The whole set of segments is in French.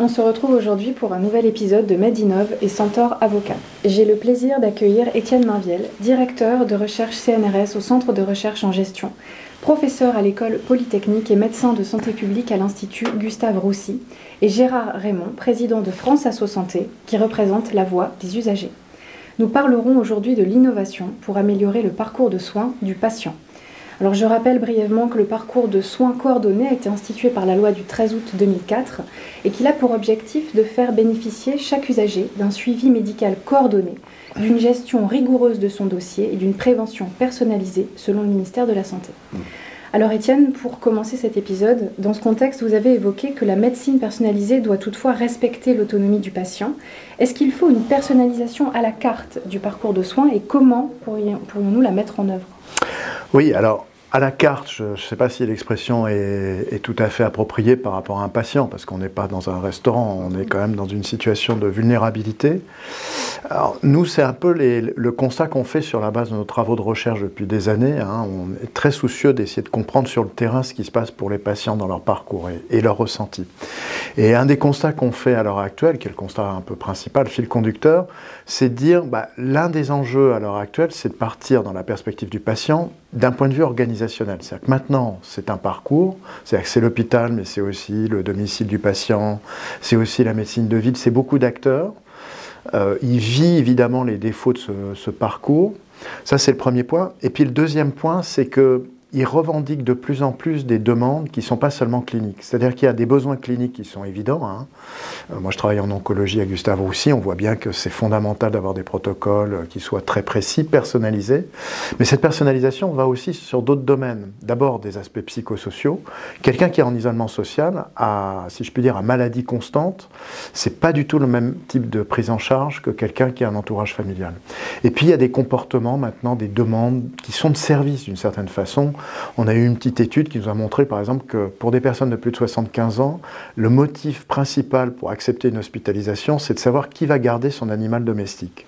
on se retrouve aujourd'hui pour un nouvel épisode de Medinov et Centaure Avocat. J'ai le plaisir d'accueillir Étienne Marviel, directeur de recherche CNRS au Centre de recherche en gestion, professeur à l'école polytechnique et médecin de santé publique à l'Institut Gustave Roussy, et Gérard Raymond, président de France Asso Santé, qui représente la voix des usagers. Nous parlerons aujourd'hui de l'innovation pour améliorer le parcours de soins du patient. Alors je rappelle brièvement que le parcours de soins coordonnés a été institué par la loi du 13 août 2004 et qu'il a pour objectif de faire bénéficier chaque usager d'un suivi médical coordonné, d'une gestion rigoureuse de son dossier et d'une prévention personnalisée selon le ministère de la Santé. Alors Étienne, pour commencer cet épisode, dans ce contexte, vous avez évoqué que la médecine personnalisée doit toutefois respecter l'autonomie du patient. Est-ce qu'il faut une personnalisation à la carte du parcours de soins et comment pourrions-nous la mettre en œuvre? Oui, alors à la carte, je ne sais pas si l'expression est, tout à fait appropriée par rapport à un patient, parce qu'on n'est pas dans un restaurant, on est quand même dans une situation de vulnérabilité. Alors, nous, c'est un peu le constat qu'on fait sur la base de nos travaux de recherche depuis des années. Hein. On est très soucieux d'essayer de comprendre sur le terrain ce qui se passe pour les patients dans leur parcours et, et leur ressenti. Et un des constats qu'on fait à l'heure actuelle, qui est le constat un peu principal, fil conducteur, c'est de dire bah, l'un des enjeux à l'heure actuelle, c'est de partir dans la perspective du patient d'un point de vue organisationnel. C'est-à-dire que maintenant, c'est un parcours, c'est-à-dire que c'est l'hôpital, mais c'est aussi le domicile du patient, c'est aussi la médecine de ville, c'est beaucoup d'acteurs. Euh, il vit évidemment les défauts de ce, ce parcours. Ça, c'est le premier point. Et puis le deuxième point, c'est que il revendique de plus en plus des demandes qui ne sont pas seulement cliniques. C'est-à-dire qu'il y a des besoins cliniques qui sont évidents. Hein. Euh, moi, je travaille en oncologie à Gustave Roussy. On voit bien que c'est fondamental d'avoir des protocoles euh, qui soient très précis, personnalisés. Mais cette personnalisation va aussi sur d'autres domaines. D'abord, des aspects psychosociaux. Quelqu'un qui est en isolement social, si je puis dire, à maladie constante, c'est pas du tout le même type de prise en charge que quelqu'un qui a un entourage familial. Et puis, il y a des comportements maintenant, des demandes qui sont de service d'une certaine façon on a eu une petite étude qui nous a montré, par exemple, que pour des personnes de plus de 75 ans, le motif principal pour accepter une hospitalisation, c'est de savoir qui va garder son animal domestique.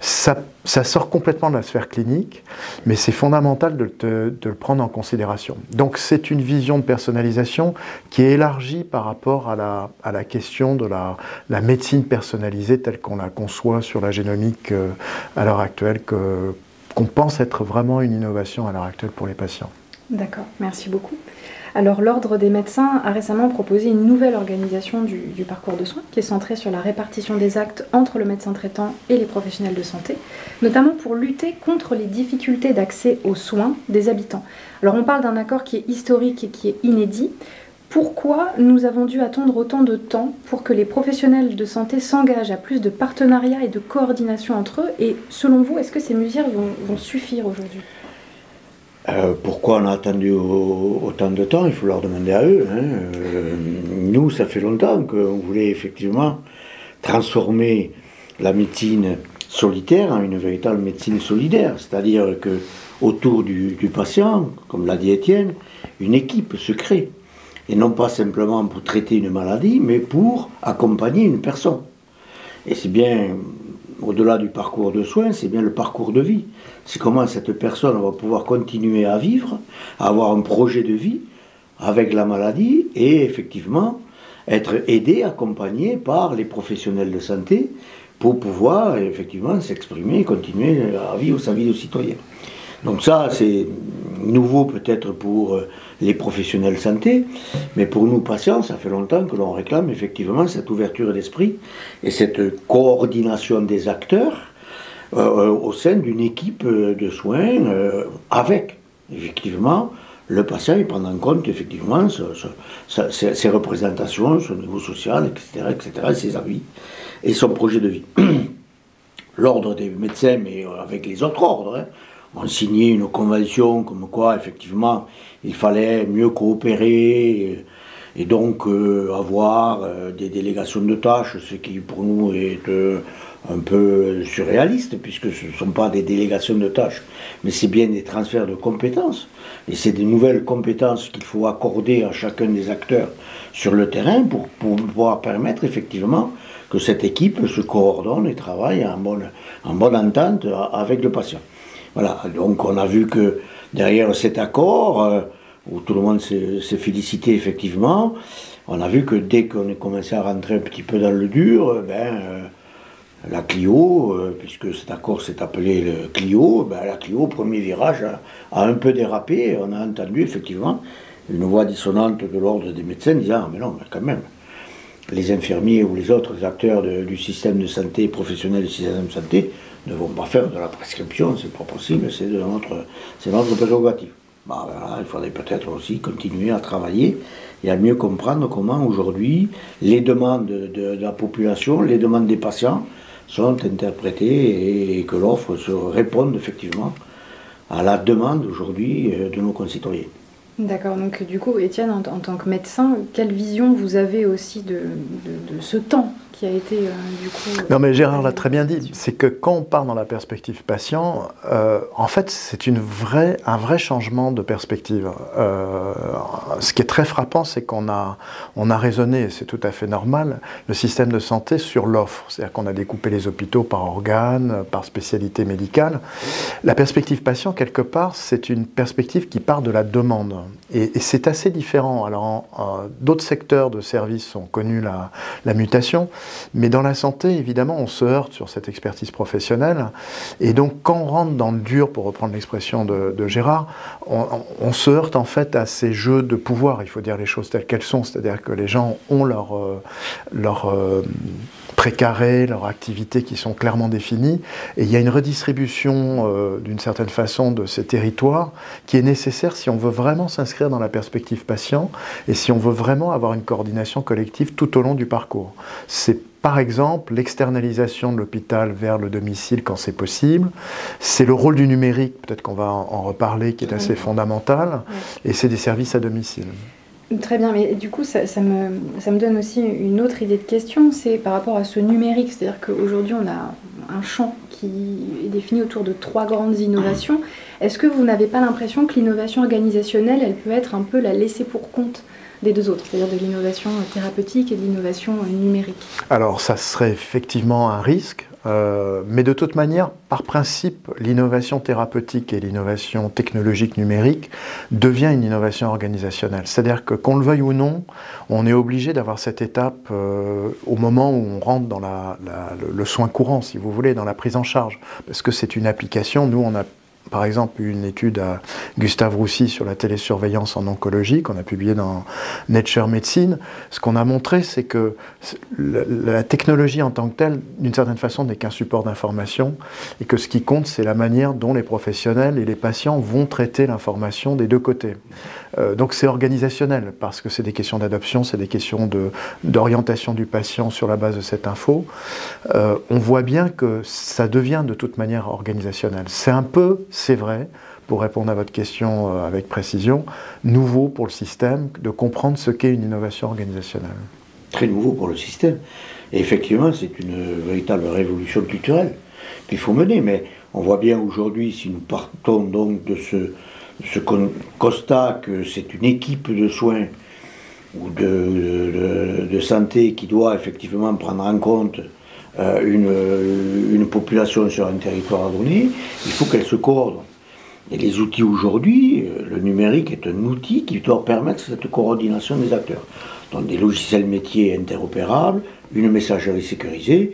Ça, sort complètement de la sphère clinique, mais c'est fondamental de, le prendre en considération. Donc c'est une vision de personnalisation qui est élargie par rapport à la, question de la, médecine personnalisée telle qu'on la conçoit sur la génomique euh, à l'heure actuelle, qu'on pense être vraiment une innovation à l'heure actuelle pour les patients. D'accord, merci beaucoup. Alors l'Ordre des médecins a récemment proposé une nouvelle organisation du, parcours de soins qui est centrée sur la répartition des actes entre le médecin traitant et les professionnels de santé, notamment pour lutter contre les difficultés d'accès aux soins des habitants. Alors on parle d'un accord qui est historique et qui est inédit. Pourquoi nous avons dû attendre autant de temps pour que les professionnels de santé s'engagent à plus de partenariat et de coordination entre eux Et selon vous, est-ce que ces mesures vont suffire aujourd'hui? Euh, pourquoi on a attendu autant de temps? Il faut leur demander à eux. Hein. Euh, nous, ça fait longtemps qu'on voulait effectivement transformer la médecine solitaire en une véritable médecine solidaire, c'est-à-dire que autour du patient, comme l'a dit Étienne, une équipe se crée, et non pas simplement pour traiter une maladie, mais pour accompagner une personne. Et c'est bien au-delà du parcours de soins, c'est bien le parcours de vie. C'est comment cette personne va pouvoir continuer à vivre, à avoir un projet de vie avec la maladie et effectivement être aidé, accompagné par les professionnels de santé pour pouvoir effectivement s'exprimer et continuer à vivre sa vie de citoyen. Donc ça, c'est nouveau peut-être pour euh, les professionnels santé, mais pour nous patients, ça fait longtemps que l'on réclame effectivement cette ouverture d'esprit et cette coordination des acteurs euh, euh, au sein d'une équipe de soins avec effectivement le patient et prendre en compte effectivement ses, représentations, son niveau social, etc., etc., ses avis et son projet de vie. L'ordre des médecins, mais avec les autres ordres, hein, ont signé une convention comme quoi, effectivement, il fallait mieux coopérer et, donc euh, avoir euh, des délégations de tâches, ce qui pour nous est euh, un peu surréaliste, puisque ce ne sont pas des délégations de tâches, mais c'est bien des transferts de compétences. Et c'est des nouvelles compétences qu'il faut accorder à chacun des acteurs sur le terrain pour, pouvoir permettre effectivement que cette équipe se coordonne et travaille en bonne entente avec le patient. Voilà, donc on a vu que derrière cet accord, euh, où tout le monde s'est félicité effectivement, on a vu que dès qu'on est commencé à rentrer un petit peu dans le dur, ben, la Clio, puisque cet accord s'est appelé le Clio, ben, la Clio, premier virage, a, un peu dérapé. On a entendu effectivement une voix dissonante de l'ordre des médecins disant ah, Mais non, quand même, les infirmiers ou les autres acteurs du système de santé, professionnels du système de santé, ne vont pas faire de la prescription, c'est pas possible, c'est notre, notre prérogative. Bah, il faudrait peut-être aussi continuer à travailler et à mieux comprendre comment aujourd'hui les demandes de, la population, les demandes des patients sont interprétées et que l'offre se réponde effectivement à la demande aujourd'hui euh, de nos concitoyens. D'accord, donc du coup, Étienne, en, tant que médecin, quelle vision vous avez aussi de ce temps a été euh, du coup. Euh, non, mais Gérard l'a très bien dit, c'est que quand on part dans la perspective patient, euh, en fait, c'est une vraie, un vrai changement de perspective. ce qui est très frappant, c'est qu'on a, on a raisonné, c'est tout à fait normal, le système de santé sur l'offre. C'est-à-dire qu'on a découpé les hôpitaux par organes, par spécialité médicale. La perspective patient, quelque part, c'est une perspective qui part de la demande. Et, c'est assez différent. Alors, d'autres secteurs de services ont connu la, mutation. Mais dans la santé, évidemment, on se heurte sur cette expertise professionnelle. Et donc, quand on rentre dans le dur, pour reprendre l'expression de, Gérard, on, se heurte en fait à ces jeux de pouvoir. Il faut dire les choses telles qu'elles sont. C'est-à-dire que les gens ont leur, euh, leur euh, précarés, leurs activités qui sont clairement définies. Et il y a une redistribution, euh, d'une certaine façon, de ces territoires qui est nécessaire si on veut vraiment s'inscrire dans la perspective patient et si on veut vraiment avoir une coordination collective tout au long du parcours. C'est par exemple, l'externalisation de l'hôpital vers le domicile quand c'est possible. C'est le rôle du numérique, peut-être qu'on va en reparler, qui est assez fondamental. Et c'est des services à domicile. Très bien, mais du coup, ça, me, me, donne aussi une autre idée de question, c'est par rapport à ce numérique, c'est-à-dire qu'aujourd'hui, on a un champ qui est défini autour de trois grandes innovations. Est-ce que vous n'avez pas l'impression que l'innovation organisationnelle, elle peut être un peu la laissée pour compte des deux autres, c'est-à-dire de l'innovation thérapeutique et de l'innovation numérique? Alors, ça serait effectivement un risque. Euh, mais de toute manière, par principe, l'innovation thérapeutique et l'innovation technologique numérique devient une innovation organisationnelle. C'est-à-dire que qu'on le veuille ou non, on est obligé d'avoir cette étape euh, au moment où on rentre dans le, soin courant, si vous voulez, dans la prise en charge. Parce que c'est une application, nous on a par exemple une étude à Gustave Roussy sur la télésurveillance en oncologie qu'on a publiée dans Nature Medicine. Ce qu'on a montré, c'est que la technologie en tant que telle, d'une certaine façon, n'est qu'un support d'information et que ce qui compte, c'est la manière dont les professionnels et les patients vont traiter l'information des deux côtés. Euh, donc c'est organisationnel parce que c'est des questions d'adoption, c'est des questions d'orientation du patient sur la base de cette info. Euh, on voit bien que ça devient de toute manière organisationnel. C'est un peu, c'est vrai, pour répondre à votre question euh, avec précision, nouveau pour le système de comprendre ce qu'est une innovation organisationnelle. Très nouveau pour le système. Et effectivement, c'est une véritable révolution culturelle qu'il faut mener. Mais on voit bien aujourd'hui, si nous partons donc de ce, ce constat que c'est une équipe de soins ou de, santé qui doit effectivement prendre en compte euh, une, population sur un territoire donné, il faut qu'elle se coordonne. Et les outils aujourd'hui, euh, le numérique est un outil qui doit permettre cette coordination des acteurs. Donc des logiciels métiers interopérables, une messagerie sécurisée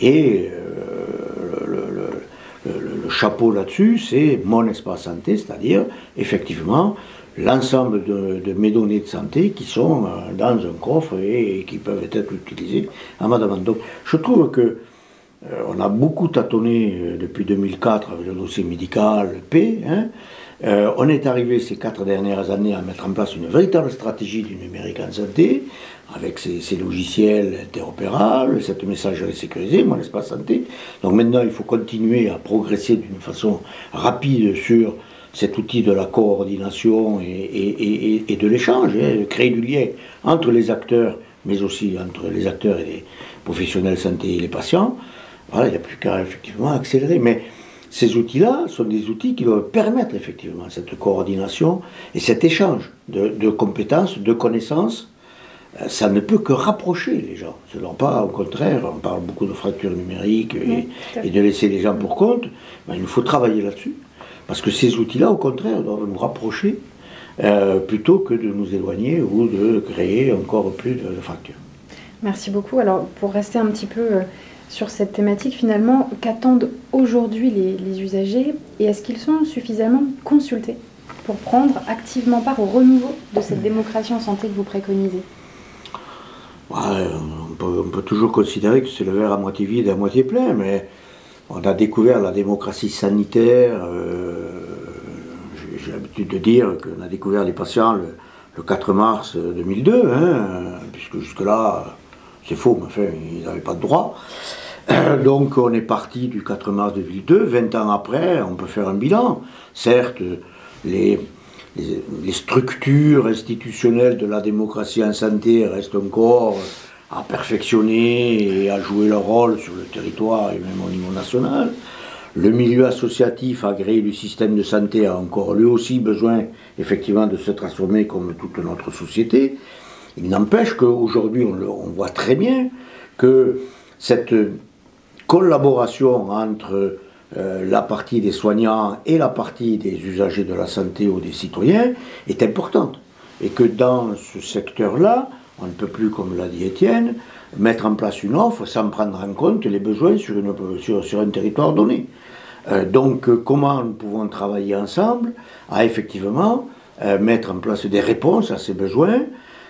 et euh, le, chapeau là-dessus, c'est mon espace santé, c'est-à-dire effectivement l'ensemble de, mes données de santé qui sont euh, dans un coffre et, qui peuvent être utilisées à ma demande. Donc je trouve que euh, on a beaucoup tâtonné euh, depuis 2004 avec le dossier médical P. Hein. On est arrivé ces quatre dernières années à mettre en place une véritable stratégie du numérique en santé avec ces, logiciels interopérables, cette messagerie sécurisée, mon espace santé. Donc maintenant, il faut continuer à progresser d'une façon rapide sur cet outil de la coordination et, de l'échange, hein, créer du lien entre les acteurs, mais aussi entre les acteurs et les professionnels santé et les patients. Voilà, il n'y a plus qu'à effectivement accélérer. Mais ces outils-là sont des outils qui doivent permettre effectivement cette coordination et cet échange de compétences, de connaissances euh, ça ne peut que rapprocher les gens. Ce n'est pas, au contraire, on parle beaucoup de fracture numérique et, de laisser les gens pour compte. Il nous faut travailler là-dessus. Parce que ces outils-là, au contraire, doivent nous rapprocher plutôt que de nous éloigner ou de créer encore plus de, fractures. Merci beaucoup. Alors, pour rester un petit peu sur cette thématique, finalement, qu'attendent aujourd'hui les, usagers et est-ce qu'ils sont suffisamment consultés pour prendre activement part au renouveau de cette démocratie en santé que vous préconisez? On, peut, toujours considérer que c'est le verre à moitié vide et à moitié plein, mais on a découvert la démocratie sanitaire. Euh, j'ai l'habitude de dire qu'on a découvert les patients le, 4 mars 2002, hein, puisque jusque-là, c'est faux, mais enfin, ils n'avaient pas de droit. Donc on est parti du 4 mars 2002, 20 ans après, on peut faire un bilan. Certes, les, les, structures institutionnelles de la démocratie en santé restent encore à perfectionner et à jouer leur rôle sur le territoire et même au niveau national. Le milieu associatif agréé du système de santé a encore lui aussi besoin effectivement de se transformer comme toute notre société. Il n'empêche qu'aujourd'hui on, voit très bien que cette collaboration entre euh, la partie des soignants et la partie des usagers de la santé ou des citoyens est importante. Et que dans ce secteur-là, on ne peut plus, comme l'a dit Étienne, mettre en place une offre sans prendre en compte les besoins sur, une, sur, un territoire donné. Euh, donc, comment nous pouvons travailler ensemble à effectivement euh, mettre en place des réponses à ces besoins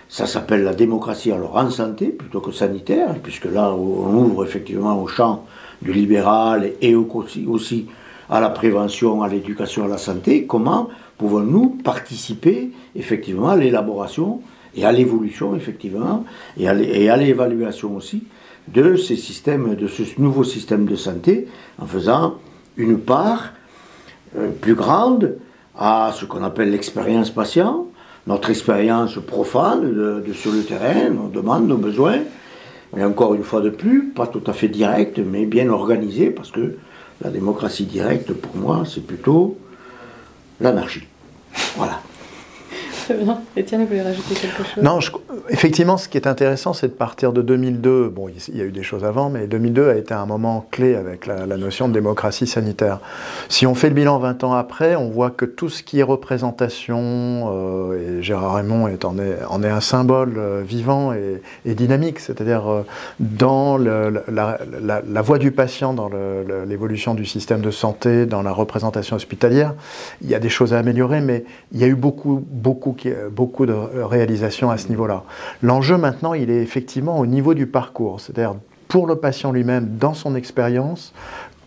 ça s'appelle la démocratie alors en santé plutôt que sanitaire, puisque là on ouvre effectivement au champ du libéral et aussi, à la prévention, à l'éducation, à la santé, comment pouvons-nous participer effectivement à l'élaboration et à l'évolution effectivement et à l'évaluation aussi de ces systèmes, de ce nouveau système de santé en faisant une part euh, plus grande à ce qu'on appelle l'expérience patient, notre expérience profane de, sur le terrain, nos demandes, nos besoins, mais encore une fois de plus, pas tout à fait direct, mais bien organisé, parce que la démocratie directe, pour moi, c'est plutôt l'anarchie. Voilà. Très. Étienne, vous voulez rajouter quelque chose? Non, effectivement, ce qui est intéressant, c'est de partir de 2002. Bon, il y a eu des choses avant, mais 2002 a été un moment clé avec la, notion de démocratie sanitaire. Si on fait le bilan 20 ans après, on voit que tout ce qui est représentation, euh, et Gérard Raymond en, est, un symbole euh, vivant et, dynamique, c'est-à-dire euh, dans le, la, la, voix du patient, dans l'évolution du système de santé, dans la représentation hospitalière, il y a des choses à améliorer, mais il y a eu beaucoup, beaucoup beaucoup de réalisations à ce niveau-là. L'enjeu maintenant, il est effectivement au niveau du parcours, c'est-à-dire pour le patient lui-même, dans son expérience,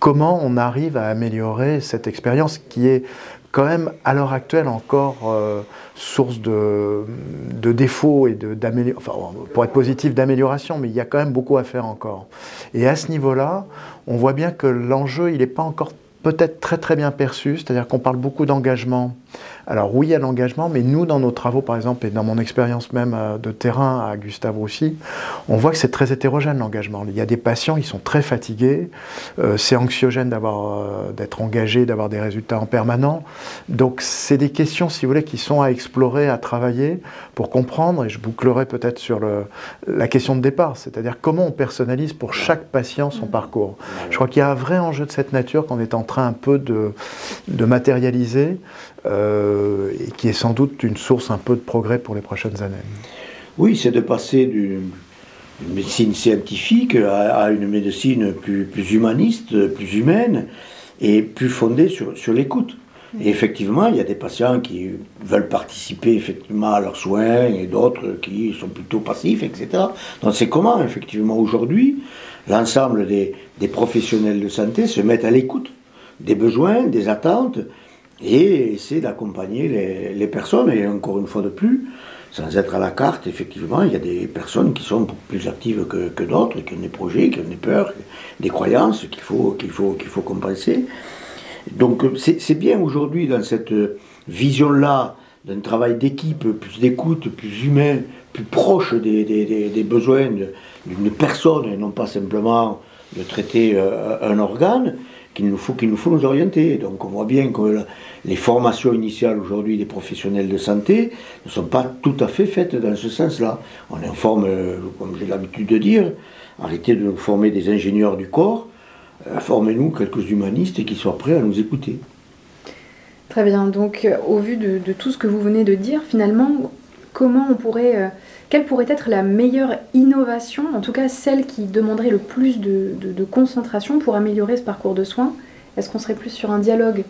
comment on arrive à améliorer cette expérience qui est quand même à l'heure actuelle encore euh, source de, défauts et d'amélioration, enfin, pour être positif d'amélioration, mais il y a quand même beaucoup à faire encore. Et à ce niveau-là, on voit bien que l'enjeu, il n'est pas encore peut-être très très bien perçu, c'est-à-dire qu'on parle beaucoup d'engagement alors oui, il y a l'engagement, mais nous, dans nos travaux, par exemple, et dans mon expérience même euh, de terrain à Gustave Roussy, on voit que c'est très hétérogène l'engagement. Il y a des patients, ils sont très fatigués, euh, c'est anxiogène d'avoir, euh, d'être engagé, d'avoir des résultats en permanent. Donc c'est des questions, si vous voulez, qui sont à explorer, à travailler pour comprendre, et je bouclerai peut-être sur le, la question de départ, c'est-à-dire comment on personnalise pour chaque patient son parcours. Je crois qu'il y a un vrai enjeu de cette nature qu'on est en train un peu de, de matérialiser. Euh, et qui est sans doute une source un peu de progrès pour les prochaines années. Oui, c'est de passer d'une médecine scientifique à, une médecine plus, humaniste, plus humaine et plus fondée sur, l'écoute. Et effectivement, il y a des patients qui veulent participer effectivement à leurs soins et d'autres qui sont plutôt passifs, etc. Donc c'est comment, effectivement, aujourd'hui, l'ensemble des, professionnels de santé se mettent à l'écoute des besoins, des attentes, et essayer d'accompagner les, personnes. Et encore une fois de plus, sans être à la carte, effectivement, il y a des personnes qui sont plus actives que, d'autres, qui ont des projets, qui ont des peurs, des croyances qu'il faut, qu'il faut, qu'il faut compenser. Donc c'est bien aujourd'hui dans cette vision-là d'un travail d'équipe, plus d'écoute, plus humain, plus proche des, besoins d'une personne et non pas simplement de traiter euh, un organe, qu'il nous faut, qu'il nous faut nous orienter. Donc on voit bien que les formations initiales aujourd'hui des professionnels de santé ne sont pas tout à fait faites dans ce sens-là. On informe, euh, comme j'ai l'habitude de dire, arrêtez de nous former des ingénieurs du corps, euh, formez-nous quelques humanistes qui soient prêts à nous écouter. Très bien, donc au vu de, tout ce que vous venez de dire, finalement, comment on pourrait, quelle pourrait être la meilleure innovation, en tout cas celle qui demanderait le plus de, concentration pour améliorer ce parcours de soins? Est-ce qu'on serait plus sur un dialogue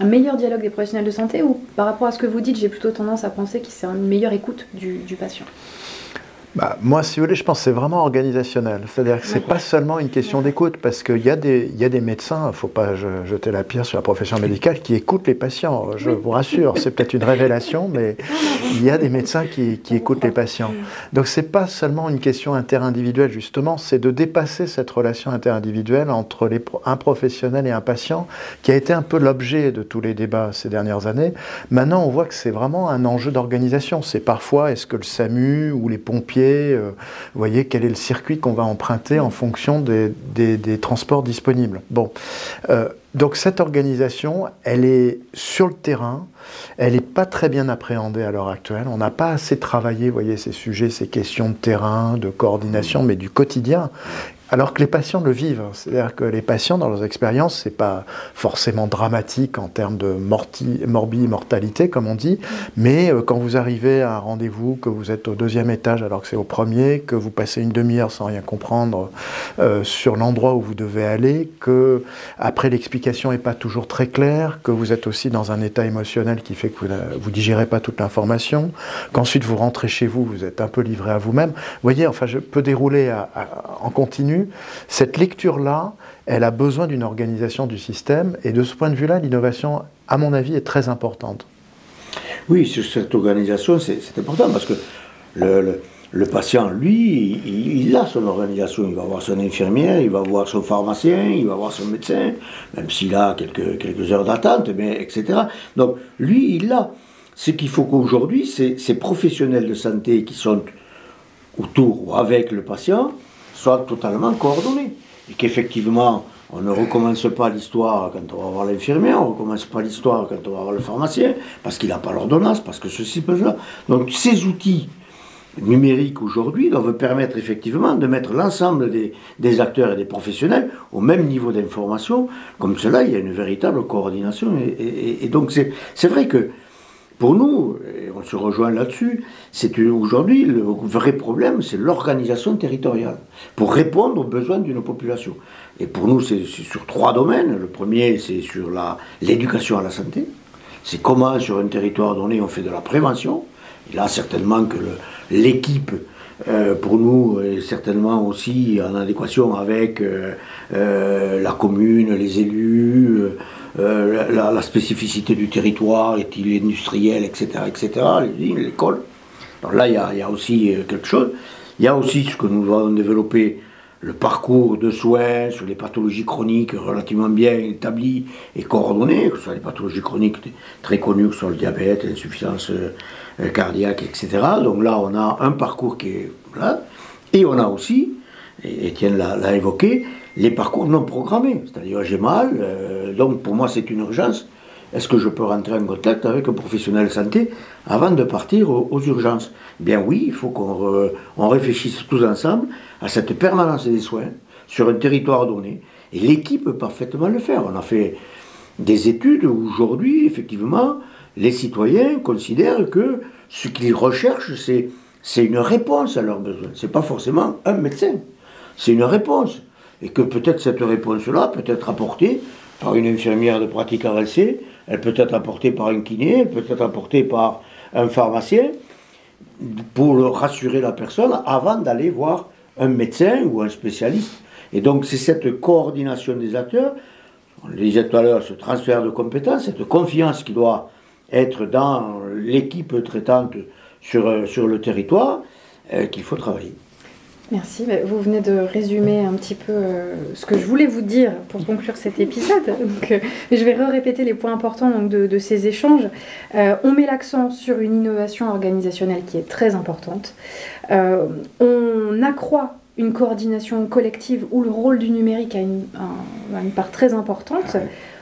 un meilleur dialogue des professionnels de santé ou par rapport à ce que vous dites, j'ai plutôt tendance à penser que c'est une meilleure écoute du patient? Bah, moi, si vous voulez, je pense que c'est vraiment organisationnel. C'est-à-dire que ce n'est pas seulement une question d'écoute, parce qu'il y, a des, y a des médecins, il ne faut pas jeter la pierre sur la profession médicale, qui écoutent les patients. Je vous rassure, c'est peut-être une révélation, mais il y a des médecins qui, qui écoutent les patients. Donc ce n'est pas seulement une question interindividuelle, justement, c'est de dépasser cette relation interindividuelle entre les, un professionnel et un patient, qui a été un peu l'objet de tous les débats ces dernières années. Maintenant, on voit que c'est vraiment un enjeu d'organisation. C'est parfois, est-ce que le SAMU ou les pompiers euh, vous voyez, quel est le circuit qu'on va emprunter en fonction des, transports disponibles. Bon, euh, donc cette organisation, elle est sur le terrain, elle n'est pas très bien appréhendée à l'heure actuelle. On n'a pas assez travaillé, voyez, ces sujets, ces questions de terrain, de coordination, mais du quotidien. Alors que les patients le vivent, c'est-à-dire que les patients dans leurs expériences, c'est pas forcément dramatique en termes de morti, mortalité comme on dit, mais euh, quand vous arrivez à un rendez-vous, que vous êtes au deuxième étage alors que c'est au premier, que vous passez une demi-heure sans rien comprendre euh, sur l'endroit où vous devez aller, que après l'explication n'est pas toujours très claire, que vous êtes aussi dans un état émotionnel qui fait que vous, vous digérez pas toute l'information, qu'ensuite vous rentrez chez vous, vous êtes un peu livré à vous-même. Vous voyez, enfin, je peux dérouler en continu cette lecture-là, elle a besoin d'une organisation du système, et de ce point de vue-là, l'innovation, à mon avis, est très importante. Oui, sur cette organisation, c'est important, parce que le, patient, lui, il, a son organisation. Il va voir son infirmière, il va voir son pharmacien, il va voir son médecin, même s'il a quelques, quelques heures d'attente, etc. Donc, lui, il a. Ce qu'il faut qu'aujourd'hui, ces professionnels de santé qui sont autour ou avec le patient, soit totalement coordonnés. Et qu'effectivement, on ne recommence pas l'histoire quand on va voir l'infirmière, on ne recommence pas l'histoire quand on va voir le pharmacien, parce qu'il n'a pas l'ordonnance, parce que ceci peut cela. Donc ces outils numériques aujourd'hui doivent permettre effectivement de mettre l'ensemble des, acteurs et des professionnels au même niveau d'information. Comme cela, il y a une véritable coordination. Et, et donc c'est vrai que pour nous, on se rejoint là-dessus, c'est aujourd'hui le vrai problème, c'est l'organisation territoriale pour répondre aux besoins d'une population. Et pour nous, c'est sur trois domaines. Le premier, c'est sur l'éducation à la santé. C'est comment, sur un territoire donné, on fait de la prévention. Et là, certainement que l'équipe, euh, pour nous, est certainement aussi en adéquation avec euh, euh, la commune, les élus. Euh, la, spécificité du territoire, est-il industriel, etc., etc., l'école. Donc là, il y, a, aussi euh, quelque chose. Il y a aussi ce que nous avons développé, le parcours de soins sur les pathologies chroniques relativement bien établi et coordonné, que ce soit les pathologies chroniques très connues, que ce soit le diabète, l'insuffisance euh, cardiaque, etc. Donc là, on a un parcours qui est là. Et on a aussi, et Étienne l'a évoqué, les parcours non programmés. C'est-à-dire, j'ai mal, euh, donc pour moi c'est une urgence. Est-ce que je peux rentrer en contact avec un professionnel de santé avant de partir aux, urgences? Bien oui, il faut qu'on réfléchisse tous ensemble à cette permanence des soins sur un territoire donné. Et l'équipe peut parfaitement le faire. On a fait des études où aujourd'hui, effectivement, les citoyens considèrent que ce qu'ils recherchent, c'est une réponse à leurs besoins. Ce n'est pas forcément un médecin, c'est une réponse et que peut-être cette réponse-là peut être apportée par une infirmière de pratique avancée, elle peut être apportée par un kiné, elle peut être apportée par un pharmacien, pour rassurer la personne avant d'aller voir un médecin ou un spécialiste. Et donc c'est cette coordination des acteurs, on le disait tout à l'heure, ce transfert de compétences, cette confiance qui doit être dans l'équipe traitante sur, sur le territoire, euh, qu'il faut travailler. Merci. Bah, vous venez de résumer un petit peu euh, ce que je voulais vous dire pour conclure cet épisode. Donc, euh, je vais répéter les points importants de, ces échanges. Euh, on met l'accent sur une innovation organisationnelle qui est très importante. on accroît une coordination collective où le rôle du numérique a une, une part très importante.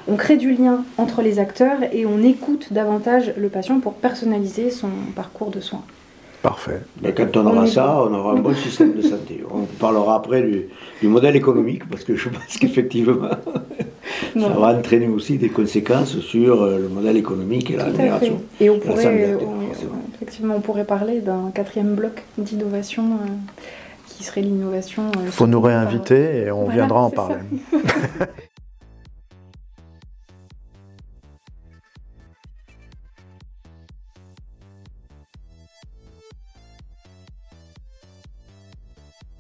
On crée du lien entre les acteurs et on écoute davantage le patient pour personnaliser son parcours de soins. Parfait. Mais quand on aura ça, on aura un bon système de santé. On parlera après du, modèle économique, parce que je pense qu'effectivement, ça va entraîner aussi des conséquences sur euh, le modèle économique et la rémunération. Et on pourrait, effectivement, on pourrait parler d'un quatrième bloc d'innovation qui serait l'innovation. Il faut nous réinviter et on viendra en parler.